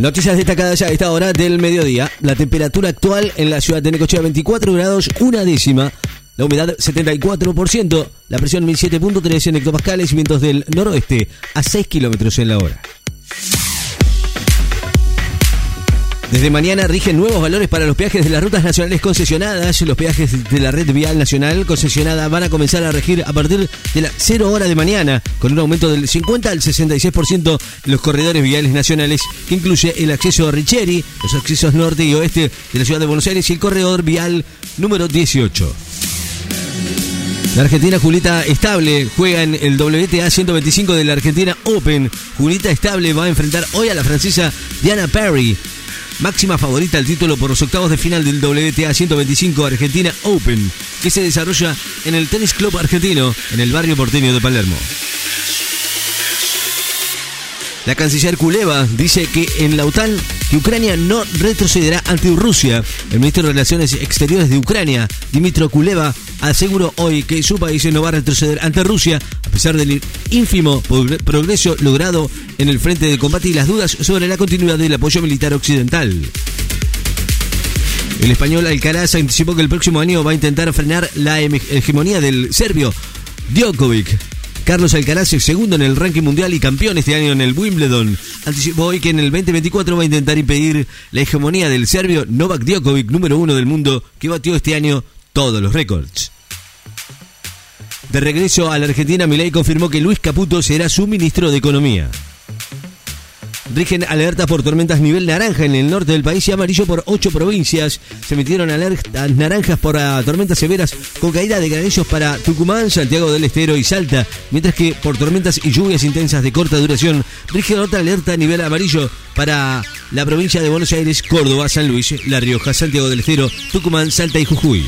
Noticias destacadas a esta hora del mediodía. La temperatura actual en la ciudad de Necochea 24 grados, una décima. La humedad 74%, la presión 1007.3 en hectopascales, vientos del noroeste a 6 kilómetros en la hora. Desde mañana rigen nuevos valores para los peajes de las rutas nacionales concesionadas. Los peajes de la red vial nacional concesionada van a comenzar a regir a partir de las 0 hora de mañana, con un aumento del 50 al 66% de los corredores viales nacionales, que incluye el acceso a Richeri, los accesos norte y oeste de la ciudad de Buenos Aires y el corredor vial número 18. La argentina Julita Estable juega en el WTA 125 de la Argentina Open. Julita Estable va a enfrentar hoy a la francesa Diana Perry máxima favorita al título por los octavos de final del WTA 125 Argentina Open, que se desarrolla en el Tennis Club Argentino, en el barrio porteño de Palermo. La canciller Kuleva dice que en la OTAN que Ucrania no retrocederá ante Rusia. El ministro de Relaciones Exteriores de Ucrania, Dimitro Kuleva, aseguró hoy que su país no va a retroceder ante Rusia a pesar del ínfimo progreso logrado en el frente de combate y las dudas sobre la continuidad del apoyo militar occidental. El español Alcaraz anticipó que el próximo año va a intentar frenar la hegemonía del serbio Djokovic Carlos Alcaraz, segundo en el ranking mundial y campeón este año en el Wimbledon, anticipó hoy que en el 2024 va a intentar impedir la hegemonía del serbio Novak Djokovic, número uno del mundo, que batió este año todos los récords. De regreso a la Argentina, Milei confirmó que Luis Caputo será su ministro de Economía. Rigen alertas por tormentas nivel naranja en el norte del país y amarillo por ocho provincias. Se emitieron alertas naranjas por ah, tormentas severas con caída de granillos para Tucumán, Santiago del Estero y Salta, mientras que por tormentas y lluvias intensas de corta duración rige otra alerta a nivel amarillo para la provincia de Buenos Aires, Córdoba, San Luis, La Rioja, Santiago del Estero, Tucumán, Salta y Jujuy.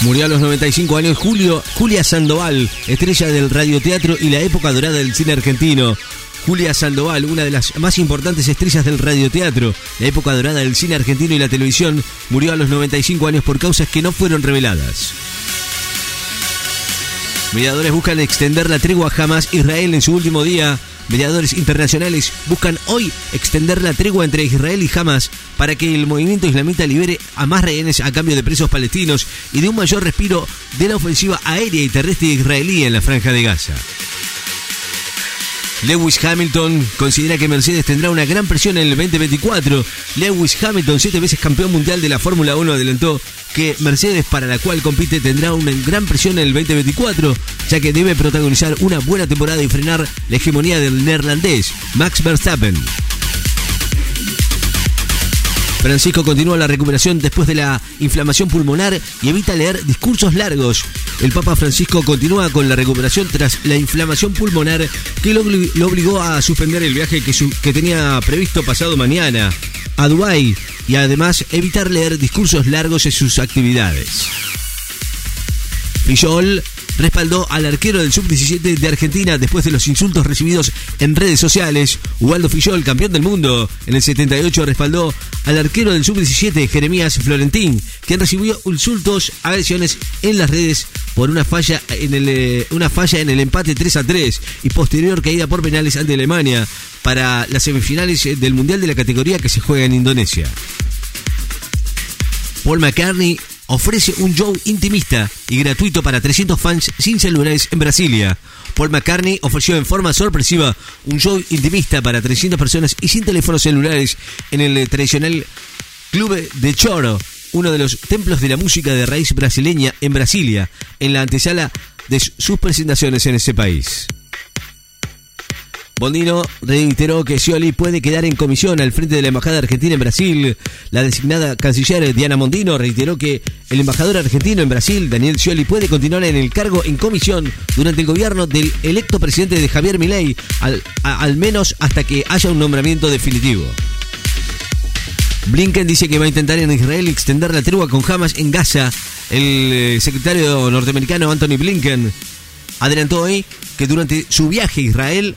Murió a los 95 años Julio, Julia Sandoval, estrella del radioteatro y la época dorada del cine argentino. Julia Sandoval, una de las más importantes estrellas del radioteatro, la época dorada del cine argentino y la televisión, murió a los 95 años por causas que no fueron reveladas. Mediadores buscan extender la tregua jamás Israel en su último día. Mediadores internacionales buscan hoy extender la tregua entre Israel y Hamas para que el movimiento islamita libere a más rehenes a cambio de presos palestinos y de un mayor respiro de la ofensiva aérea y terrestre israelí en la franja de Gaza. Lewis Hamilton considera que Mercedes tendrá una gran presión en el 2024. Lewis Hamilton, siete veces campeón mundial de la Fórmula 1, adelantó que Mercedes, para la cual compite, tendrá una gran presión en el 2024, ya que debe protagonizar una buena temporada y frenar la hegemonía del neerlandés Max Verstappen. Francisco continúa la recuperación después de la inflamación pulmonar y evita leer discursos largos. El Papa Francisco continúa con la recuperación tras la inflamación pulmonar que lo, obligó a suspender el viaje que, tenía previsto pasado mañana a Dubái y además evitar leer discursos largos en sus actividades. Fillol respaldó al arquero del sub-17 de Argentina después de los insultos recibidos en redes sociales. Ubaldo Fillol, campeón del mundo en el 78, respaldó al arquero del sub-17 Jeremías Florentín, quien recibió insultos, agresiones en las redes por una falla en el, eh, una falla en el empate 3 a 3 y posterior caída por penales ante Alemania para las semifinales del Mundial de la categoría que se juega en Indonesia. Paul McCartney ofrece un show intimista y gratuito para 300 fans sin celulares en Brasilia. Paul McCartney ofreció en forma sorpresiva un show intimista para 300 personas y sin teléfonos celulares en el tradicional Club de Choro, uno de los templos de la música de raíz brasileña en Brasilia, en la antesala de sus presentaciones en ese país. Bondino reiteró que Scioli puede quedar en comisión al frente de la Embajada Argentina en Brasil. La designada canciller Diana Mondino reiteró que el embajador argentino en Brasil, Daniel Scioli, puede continuar en el cargo en comisión durante el gobierno del electo presidente de Javier Milei, al, al menos hasta que haya un nombramiento definitivo. Blinken dice que va a intentar en Israel extender la tregua con Hamas en Gaza. El eh, secretario norteamericano Anthony Blinken adelantó hoy que durante su viaje a Israel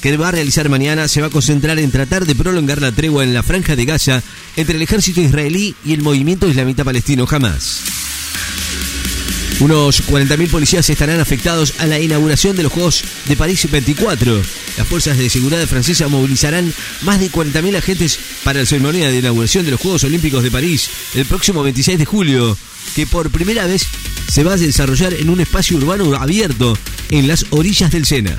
que va a realizar mañana se va a concentrar en tratar de prolongar la tregua en la franja de Gaza entre el ejército israelí y el movimiento islamita palestino Hamas. Unos 40.000 policías estarán afectados a la inauguración de los Juegos de París 24. las fuerzas de seguridad francesas movilizarán más de 40.000 agentes para la ceremonia de inauguración de los Juegos Olímpicos de París el próximo 26 de julio, que por primera vez se va a desarrollar en un espacio urbano abierto en las orillas del Sena.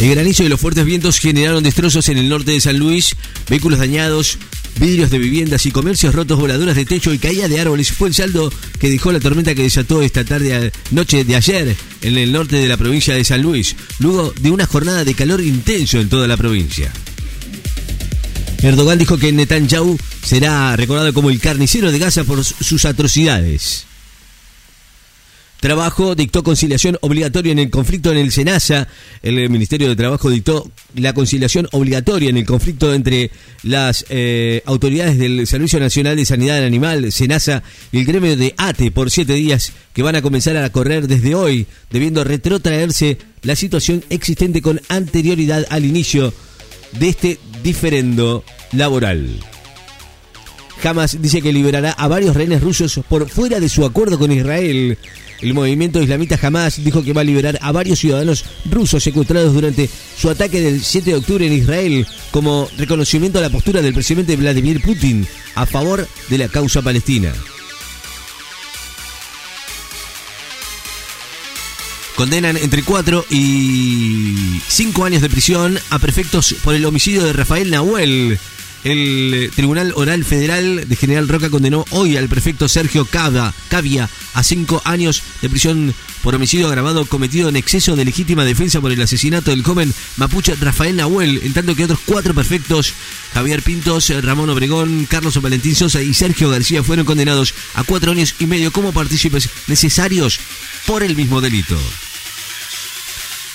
El granizo y los fuertes vientos generaron destrozos en el norte de San Luis, vehículos dañados, vidrios de viviendas y comercios rotos, voladuras de techo y caída de árboles fue el saldo que dejó la tormenta que desató esta tarde noche de ayer en el norte de la provincia de San Luis, luego de una jornada de calor intenso en toda la provincia. Erdogan dijo que Netanyahu será recordado como el carnicero de Gaza por sus atrocidades. Trabajo dictó conciliación obligatoria en el conflicto en el SENASA. El Ministerio de Trabajo dictó la conciliación obligatoria en el conflicto entre las eh, autoridades del Servicio Nacional de Sanidad Animal, SENASA, y el gremio de ATE por siete días que van a comenzar a correr desde hoy, debiendo retrotraerse la situación existente con anterioridad al inicio de este diferendo laboral. Hamas dice que liberará a varios rehenes rusos por fuera de su acuerdo con Israel. El movimiento islamita Hamas dijo que va a liberar a varios ciudadanos rusos secuestrados durante su ataque del 7 de octubre en Israel como reconocimiento a la postura del presidente Vladimir Putin a favor de la causa palestina. Condenan entre 4 y 5 años de prisión a prefectos por el homicidio de Rafael Nahuel. El Tribunal Oral Federal de General Roca condenó hoy al prefecto Sergio Cavia a cinco años de prisión por homicidio agravado cometido en exceso de legítima defensa por el asesinato del joven mapuche Rafael Nahuel, en tanto que otros cuatro prefectos, Javier Pintos, Ramón Obregón, Carlos Valentín Sosa y Sergio García, fueron condenados a cuatro años y medio como partícipes necesarios por el mismo delito.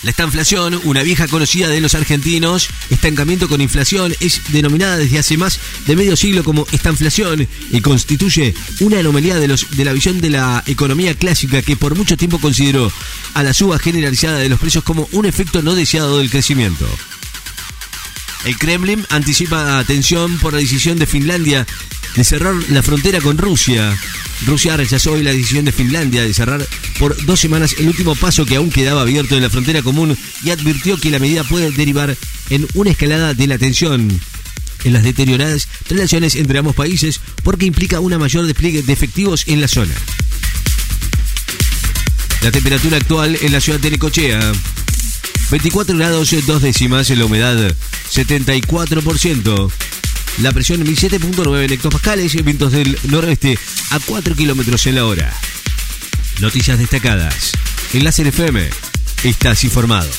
La estanflación, una vieja conocida de los argentinos, estancamiento con inflación, es denominada desde hace más de medio siglo como estanflación y constituye una anomalía de, los, de la visión de la economía clásica que por mucho tiempo consideró a la suba generalizada de los precios como un efecto no deseado del crecimiento. El Kremlin anticipa atención por la decisión de Finlandia de cerrar la frontera con Rusia. Rusia rechazó hoy la decisión de Finlandia de cerrar por dos semanas el último paso que aún quedaba abierto en la frontera común y advirtió que la medida puede derivar en una escalada de la tensión en las deterioradas relaciones entre ambos países porque implica una mayor despliegue de efectivos en la zona. La temperatura actual en la ciudad de Necochea. 24 grados dos décimas la humedad 74%. La presión 1007.9 hectopascales, vientos del noroeste a 4 kilómetros en la hora. Noticias destacadas. En la FM estás informado.